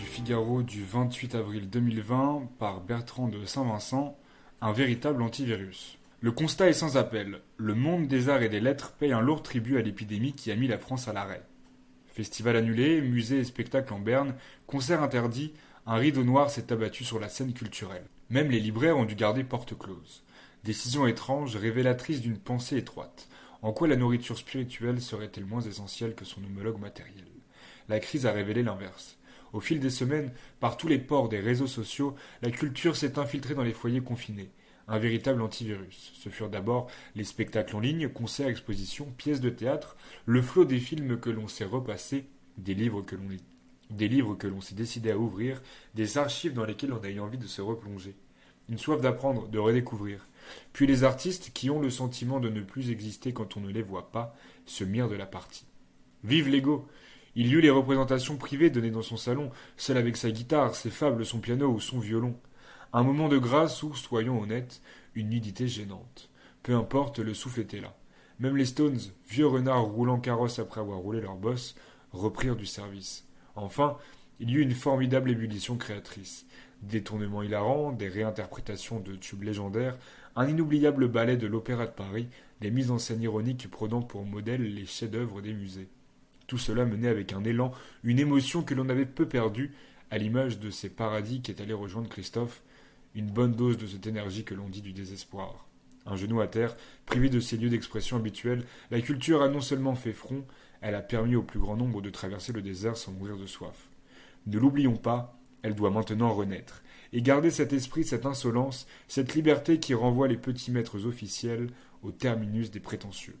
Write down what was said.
Figaro du 28 avril 2020 par Bertrand de Saint-Vincent, un véritable antivirus. Le constat est sans appel. Le monde des arts et des lettres paye un lourd tribut à l'épidémie qui a mis la France à l'arrêt. Festival annulé, musée et spectacle en berne, concert interdit, un rideau noir s'est abattu sur la scène culturelle. Même les libraires ont dû garder porte close. Décision étrange, révélatrice d'une pensée étroite. En quoi la nourriture spirituelle serait-elle moins essentielle que son homologue matériel? La crise a révélé l'inverse. Au fil des semaines, par tous les ports des réseaux sociaux, la culture s'est infiltrée dans les foyers confinés. Un véritable antivirus. Ce furent d'abord les spectacles en ligne, concerts, expositions, pièces de théâtre, le flot des films que l'on s'est repassé, des livres que l'on lit, des livres que l'on s'est décidé à ouvrir, des archives dans lesquelles on a eu envie de se replonger. Une soif d'apprendre, de redécouvrir. Puis les artistes qui ont le sentiment de ne plus exister quand on ne les voit pas, se mirent de la partie. Vive l'ego il eut les représentations privées données dans son salon, seul avec sa guitare, ses fables, son piano ou son violon. Un moment de grâce ou, soyons honnêtes, une nudité gênante. Peu importe, le souffle était là. Même les Stones, vieux renards roulant carrosse après avoir roulé leur bosse, reprirent du service. Enfin, il y eut une formidable ébullition créatrice. Des tournements hilarants, des réinterprétations de tubes légendaires, un inoubliable ballet de l'Opéra de Paris, des mises en scène ironiques prenant pour modèle les chefs-d'œuvre des musées. Tout cela menait avec un élan, une émotion que l'on avait peu perdue, à l'image de ces paradis qui est allé rejoindre Christophe, une bonne dose de cette énergie que l'on dit du désespoir. Un genou à terre, privé de ses lieux d'expression habituels, la culture a non seulement fait front, elle a permis au plus grand nombre de traverser le désert sans mourir de soif. Ne l'oublions pas, elle doit maintenant renaître, et garder cet esprit, cette insolence, cette liberté qui renvoie les petits maîtres officiels au terminus des prétentieux.